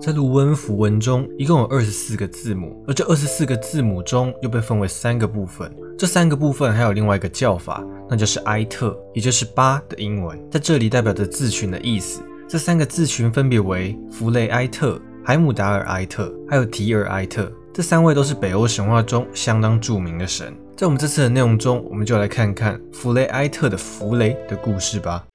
在卢恩符文中，一共有二十四个字母，而这二十四个字母中又被分为三个部分。这三个部分还有另外一个叫法，那就是埃特，也就是八的英文，在这里代表着字群的意思。这三个字群分别为弗雷埃特、海姆达尔埃特，还有提尔埃特。这三位都是北欧神话中相当著名的神。在我们这次的内容中，我们就来看看弗雷埃特的弗雷的故事吧。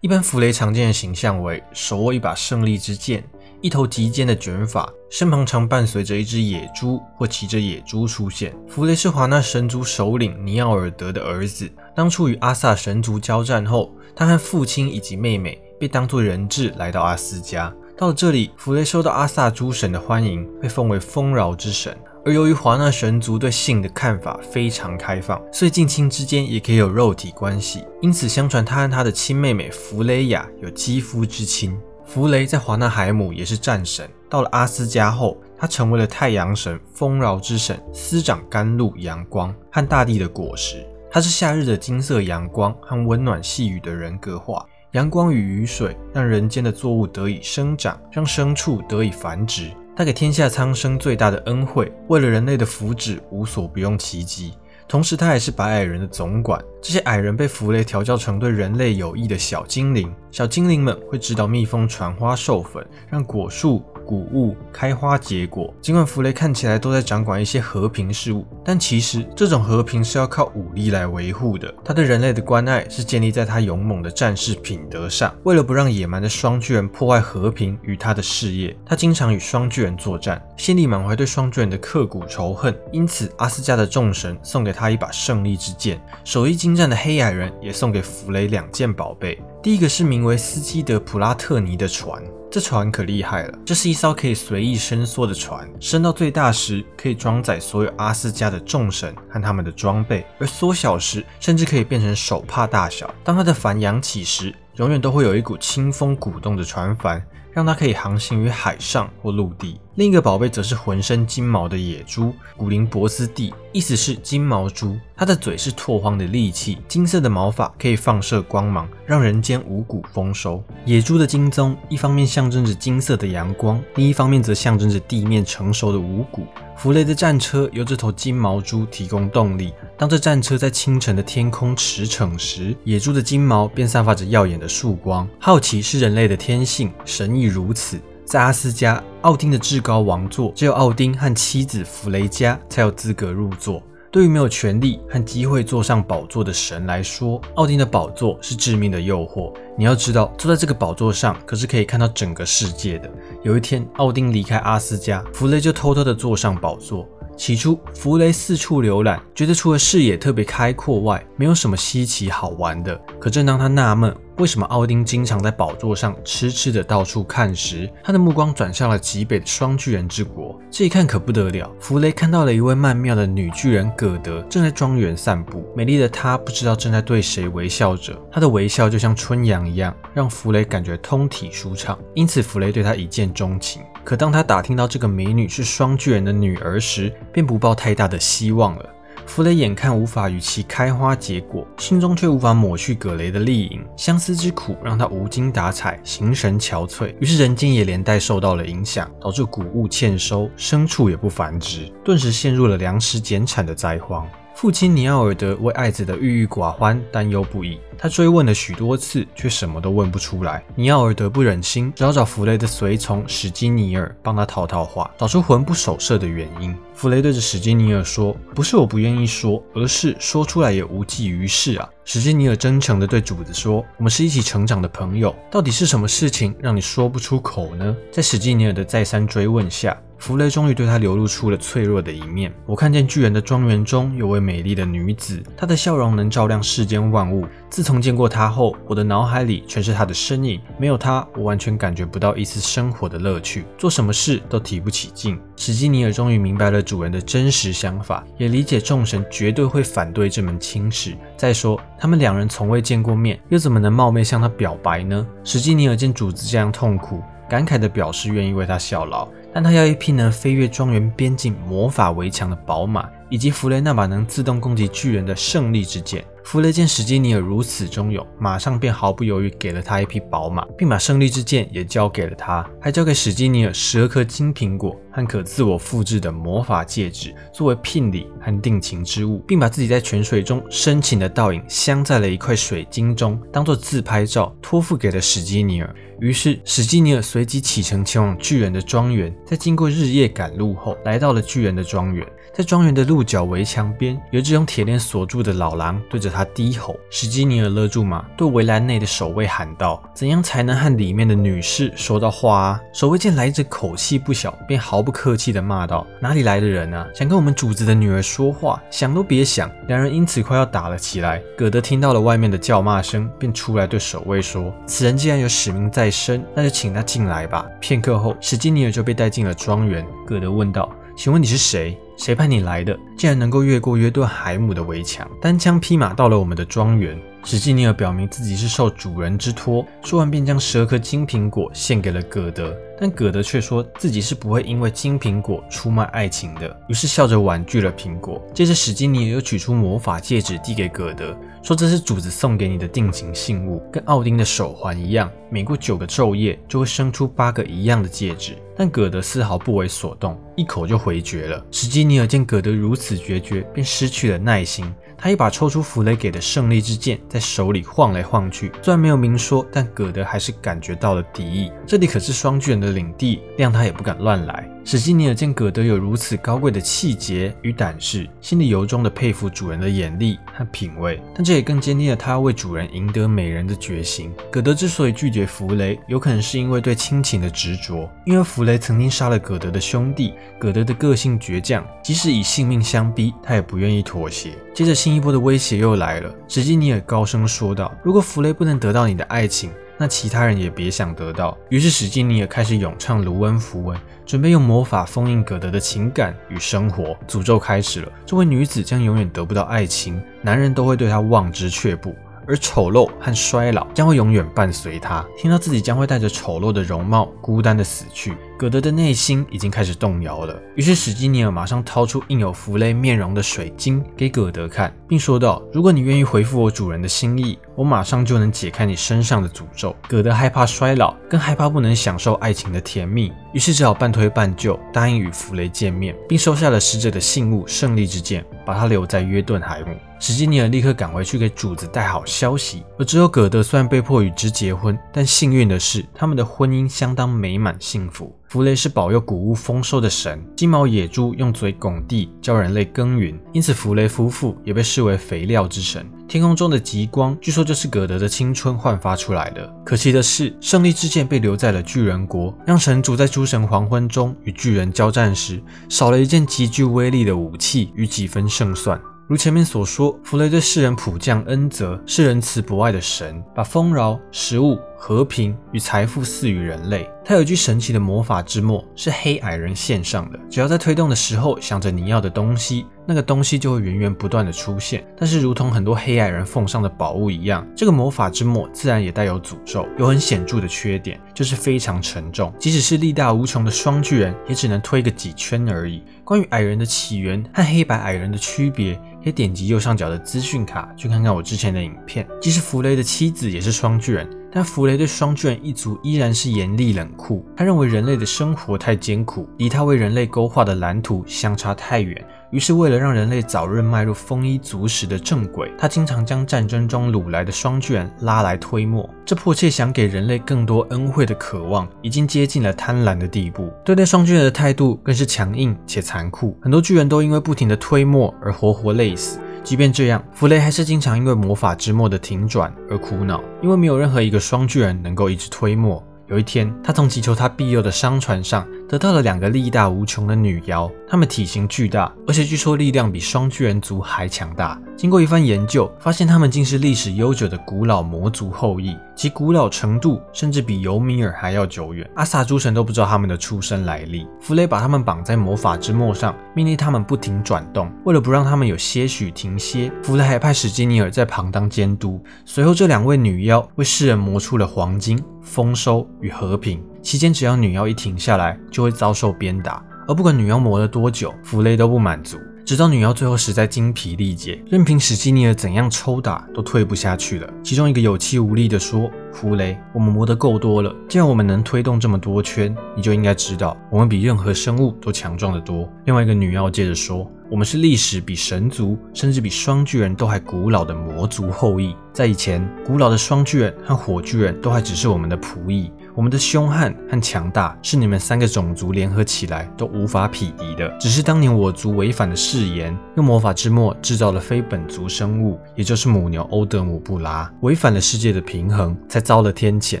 一般弗雷常见的形象为手握一把胜利之剑，一头极尖的卷发，身旁常伴随着一只野猪或骑着野猪出现。弗雷是华纳神族首领尼奥尔德的儿子。当初与阿萨神族交战后，他和父亲以及妹妹被当作人质来到阿斯加。到了这里，弗雷受到阿萨诸神的欢迎，被封为丰饶之神。而由于华纳神族对性的看法非常开放，所以近亲之间也可以有肉体关系。因此，相传他和他的亲妹妹弗雷亚有肌肤之亲。弗雷在华纳海姆也是战神。到了阿斯加后，他成为了太阳神、丰饶之神，司掌甘露、阳光和大地的果实。他是夏日的金色阳光和温暖细雨的人格化。阳光与雨水让人间的作物得以生长，让牲畜得以繁殖。他给天下苍生最大的恩惠，为了人类的福祉，无所不用其极。同时，他也是白矮人的总管。这些矮人被弗雷调教成对人类有益的小精灵。小精灵们会指导蜜蜂传花授粉，让果树。谷物开花结果，尽管弗雷看起来都在掌管一些和平事务，但其实这种和平是要靠武力来维护的。他对人类的关爱是建立在他勇猛的战士品德上。为了不让野蛮的双巨人破坏和平与他的事业，他经常与双巨人作战，心里满怀对双巨人的刻骨仇恨。因此，阿斯加的众神送给他一把胜利之剑，手艺精湛的黑矮人也送给弗雷两件宝贝。第一个是名为斯基德普拉特尼的船。这船可厉害了，这是一艘可以随意伸缩的船，伸到最大时可以装载所有阿斯加的众神和他们的装备，而缩小时甚至可以变成手帕大小。当它的帆扬起时，永远都会有一股清风鼓动着船帆。让它可以航行于海上或陆地。另一个宝贝则是浑身金毛的野猪古林博斯蒂，意思是金毛猪。它的嘴是拓荒的利器，金色的毛发可以放射光芒，让人间五谷丰收。野猪的金鬃一方面象征着金色的阳光，另一方面则象征着地面成熟的五谷。弗雷的战车由这头金毛猪提供动力。当这战车在清晨的天空驰骋时，野猪的金毛便散发着耀眼的曙光。好奇是人类的天性，神亦如此。在阿斯加，奥丁的至高王座，只有奥丁和妻子弗雷加才有资格入座。对于没有权利和机会坐上宝座的神来说，奥丁的宝座是致命的诱惑。你要知道，坐在这个宝座上可是可以看到整个世界的。有一天，奥丁离开阿斯加，弗雷就偷偷的坐上宝座。起初，弗雷四处浏览，觉得除了视野特别开阔外，没有什么稀奇好玩的。可正当他纳闷为什么奥丁经常在宝座上痴痴的到处看时，他的目光转向了极北的双巨人之国。这一看可不得了，弗雷看到了一位曼妙的女巨人葛德正在庄园散步。美丽的她不知道正在对谁微笑着，她的微笑就像春阳一样，让弗雷感觉通体舒畅。因此，弗雷对她一见钟情。可当他打听到这个美女是双巨人的女儿时，便不抱太大的希望了。弗雷眼看无法与其开花结果，心中却无法抹去葛雷的丽影，相思之苦让他无精打采，形神憔悴。于是人间也连带受到了影响，导致谷物欠收，牲畜也不繁殖，顿时陷入了粮食减产的灾荒。父亲尼奥尔德为爱子的郁郁寡欢担忧不已，他追问了许多次，却什么都问不出来。尼奥尔德不忍心，只好找弗雷的随从史基尼尔帮他套套话，找出魂不守舍的原因。弗雷对着史基尼尔说：“不是我不愿意说，而是说出来也无济于事啊。”史基尼尔真诚地对主子说：“我们是一起成长的朋友，到底是什么事情让你说不出口呢？”在史基尼尔的再三追问下，弗雷终于对他流露出了脆弱的一面。我看见巨人的庄园中有位美丽的女子，她的笑容能照亮世间万物。自从见过她后，我的脑海里全是她的身影。没有她，我完全感觉不到一丝生活的乐趣，做什么事都提不起劲。史基尼尔终于明白了主人的真实想法，也理解众神绝对会反对这门亲事。再说，他们两人从未见过面，又怎么能冒昧向他表白呢？史基尼尔见主子这样痛苦。感慨地表示愿意为他效劳，但他要一匹能飞越庄园边境魔法围墙的宝马，以及弗雷那把能自动攻击巨人的胜利之剑。弗雷见史基尼尔如此忠勇，马上便毫不犹豫给了他一匹宝马，并把胜利之剑也交给了他，还交给史基尼尔十二颗金苹果和可自我复制的魔法戒指作为聘礼和定情之物，并把自己在泉水中深情的倒影镶在了一块水晶中，当做自拍照托付给了史基尼尔。于是史基尼尔随即启程前往巨人的庄园，在经过日夜赶路后，来到了巨人的庄园。在庄园的鹿角围墙边，有只用铁链锁住的老狼对着他低吼。史基尼尔勒住马，对围栏内的守卫喊道：“怎样才能和里面的女士说到话啊？”守卫见来者口气不小，便毫不客气地骂道：“哪里来的人啊？想跟我们主子的女儿说话？想都别想！”两人因此快要打了起来。葛德听到了外面的叫骂声，便出来对守卫说：“此人既然有使命在身，那就请他进来吧。”片刻后，史基尼尔就被带进了庄园。葛德问道：“请问你是谁？”谁派你来的？竟然能够越过约顿海姆的围墙，单枪匹马到了我们的庄园。史基尼尔表明自己是受主人之托，说完便将十二颗金苹果献给了葛德。但葛德却说自己是不会因为金苹果出卖爱情的，于是笑着婉拒了苹果。接着，史基尼尔又取出魔法戒指递给葛德，说这是主子送给你的定情信物，跟奥丁的手环一样，每过九个昼夜就会生出八个一样的戒指。但葛德丝毫不为所动，一口就回绝了。史基尼尔见葛德如此决绝，便失去了耐心。他一把抽出弗雷给的胜利之剑，在手里晃来晃去。虽然没有明说，但葛德还是感觉到了敌意。这里可是双巨人的领地，谅他也不敢乱来。史基尼尔见葛德有如此高贵的气节与胆识，心里由衷的佩服主人的眼力和品味。但这也更坚定了他要为主人赢得美人的决心。葛德之所以拒绝弗雷，有可能是因为对亲情的执着。因为弗雷曾经杀了葛德的兄弟，葛德的个性倔强，即使以性命相逼，他也不愿意妥协。接着，新一波的威胁又来了。史基尼尔高声说道：“如果弗雷不能得到你的爱情，那其他人也别想得到。”于是，史基尼也开始咏唱卢恩符文，准备用魔法封印葛德的情感与生活。诅咒开始了，这位女子将永远得不到爱情，男人都会对她望之却步。而丑陋和衰老将会永远伴随她。听到自己将会带着丑陋的容貌孤单的死去，葛德的内心已经开始动摇了。于是史基尼尔马上掏出印有弗雷面容的水晶给葛德看，并说道：“如果你愿意回复我主人的心意，我马上就能解开你身上的诅咒。”葛德害怕衰老，更害怕不能享受爱情的甜蜜，于是只好半推半就答应与弗雷见面，并收下了使者的信物——胜利之剑，把他留在约顿海姆。史基尼尔立刻赶回去给主子带好消息，而只有葛德虽然被迫与之结婚，但幸运的是，他们的婚姻相当美满幸福。弗雷是保佑谷物丰收的神，金毛野猪用嘴拱地教人类耕耘，因此弗雷夫妇也被视为肥料之神。天空中的极光，据说就是葛德的青春焕发出来的。可惜的是，胜利之剑被留在了巨人国，让神主在诸神黄昏中与巨人交战时，少了一件极具威力的武器与几分胜算。如前面所说，弗雷对世人普降恩泽，是仁慈博爱的神，把丰饶、食物、和平与财富赐予人类。他有一句神奇的魔法之墨，是黑矮人献上的。只要在推动的时候想着你要的东西，那个东西就会源源不断的出现。但是，如同很多黑矮人奉上的宝物一样，这个魔法之墨自然也带有诅咒，有很显著的缺点，就是非常沉重。即使是力大无穷的双巨人，也只能推个几圈而已。关于矮人的起源和黑白矮人的区别，可以点击右上角的资讯卡去看看我之前的影片。即使弗雷的妻子也是双巨人。但弗雷对双巨人一族依然是严厉冷酷。他认为人类的生活太艰苦，离他为人类勾画的蓝图相差太远。于是，为了让人类早日迈入丰衣足食的正轨，他经常将战争中掳来的双巨人拉来推磨。这迫切想给人类更多恩惠的渴望，已经接近了贪婪的地步。对待双巨人的态度更是强硬且残酷。很多巨人都因为不停的推磨而活活累死。即便这样，弗雷还是经常因为魔法之墨的停转而苦恼，因为没有任何一个双巨人能够一直推磨。有一天，他从祈求他庇佑的商船上得到了两个力大无穷的女妖，她们体型巨大，而且据说力量比双巨人族还强大。经过一番研究，发现她们竟是历史悠久的古老魔族后裔，其古老程度甚至比尤米尔还要久远。阿萨诸神都不知道他们的出生来历。弗雷把他们绑在魔法之墨上，命令他们不停转动。为了不让他们有些许停歇，弗雷还派史基尼尔在旁当监督。随后，这两位女妖为世人磨出了黄金、丰收与和平。期间，只要女妖一停下来，就会遭受鞭打。而不管女妖磨了多久，弗雷都不满足。直到女妖最后实在精疲力竭，任凭史基尼尔怎样抽打都退不下去了。其中一个有气无力地说：“弗雷，我们磨得够多了，既然我们能推动这么多圈，你就应该知道，我们比任何生物都强壮得多。”另外一个女妖接着说。我们是历史比神族，甚至比双巨人都还古老的魔族后裔。在以前，古老的双巨人和火巨人都还只是我们的仆役。我们的凶悍和强大是你们三个种族联合起来都无法匹敌的。只是当年我族违反了誓言，用魔法之末制造了非本族生物，也就是母牛欧德姆布拉，违反了世界的平衡，才遭了天谴，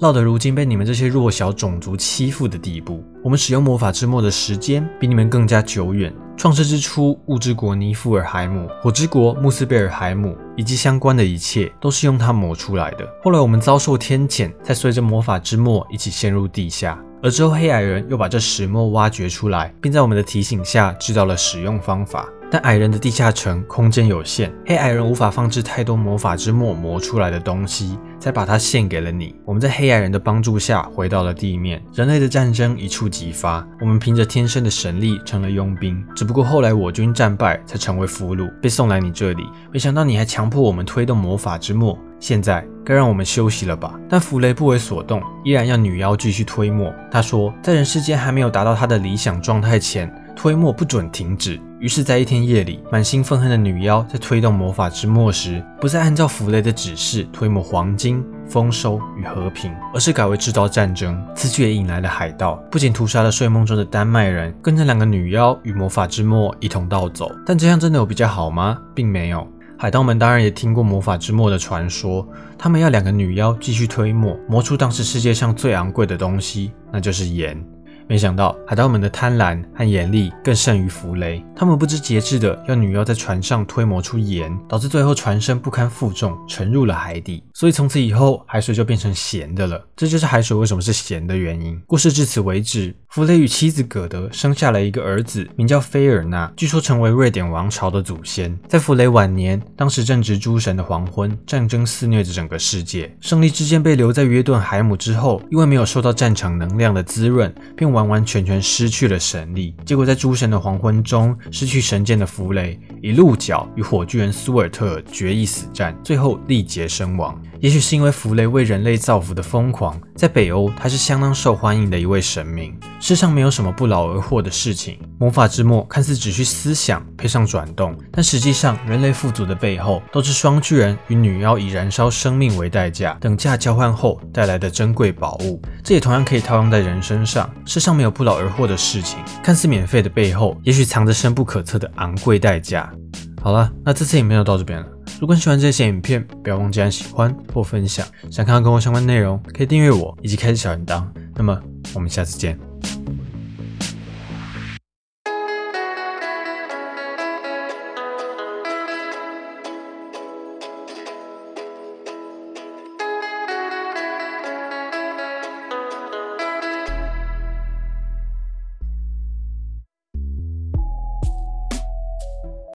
落得如今被你们这些弱小种族欺负的地步。我们使用魔法之末的时间比你们更加久远。创世之初，物之国尼夫尔海姆、火之国穆斯贝尔海姆以及相关的一切，都是用它磨出来的。后来我们遭受天谴，才随着魔法之末一起陷入地下。而之后，黑矮人又把这石墨挖掘出来，并在我们的提醒下知道了使用方法。但矮人的地下城空间有限，黑矮人无法放置太多魔法之墨磨出来的东西，才把它献给了你。我们在黑矮人的帮助下回到了地面，人类的战争一触即发。我们凭着天生的神力成了佣兵，只不过后来我军战败，才成为俘虏，被送来你这里。没想到你还强迫我们推动魔法之末，现在该让我们休息了吧？但弗雷不为所动，依然要女妖继续推磨。他说，在人世间还没有达到他的理想状态前，推磨不准停止。于是，在一天夜里，满心愤恨的女妖在推动魔法之墨时，不再按照弗雷的指示推磨黄金、丰收与和平，而是改为制造战争。此举也引来了海盗，不仅屠杀了睡梦中的丹麦人，跟着两个女妖与魔法之墨一同盗走。但这样真的有比较好吗？并没有。海盗们当然也听过魔法之墨的传说，他们要两个女妖继续推磨，磨出当时世界上最昂贵的东西，那就是盐。没想到海盗们的贪婪和眼力更胜于弗雷，他们不知节制的要女妖在船上推磨出盐，导致最后船身不堪负重沉入了海底。所以从此以后，海水就变成咸的了。这就是海水为什么是咸的原因。故事至此为止。弗雷与妻子葛德生下了一个儿子，名叫菲尔纳，据说成为瑞典王朝的祖先。在弗雷晚年，当时正值诸神的黄昏，战争肆虐着整个世界。胜利之剑被留在约顿海姆之后，因为没有受到战场能量的滋润，便完完全全失去了神力。结果在诸神的黄昏中，失去神剑的弗雷以鹿角与火巨人苏尔特决一死战，最后力竭身亡。也许是因为弗雷为人类造福的疯狂，在北欧他是相当受欢迎的一位神明。世上没有什么不劳而获的事情。魔法之末看似只需思想配上转动，但实际上人类富足的背后，都是双巨人与女妖以燃烧生命为代价等价交换后带来的珍贵宝物。这也同样可以套用在人身上。世上没有不劳而获的事情，看似免费的背后，也许藏着深不可测的昂贵代价。好了，那这次影片就到这边了。如果你喜欢这些影片，不要忘记按喜欢或分享。想看到跟我相关内容，可以订阅我以及开启小铃铛。那么，我们下次见。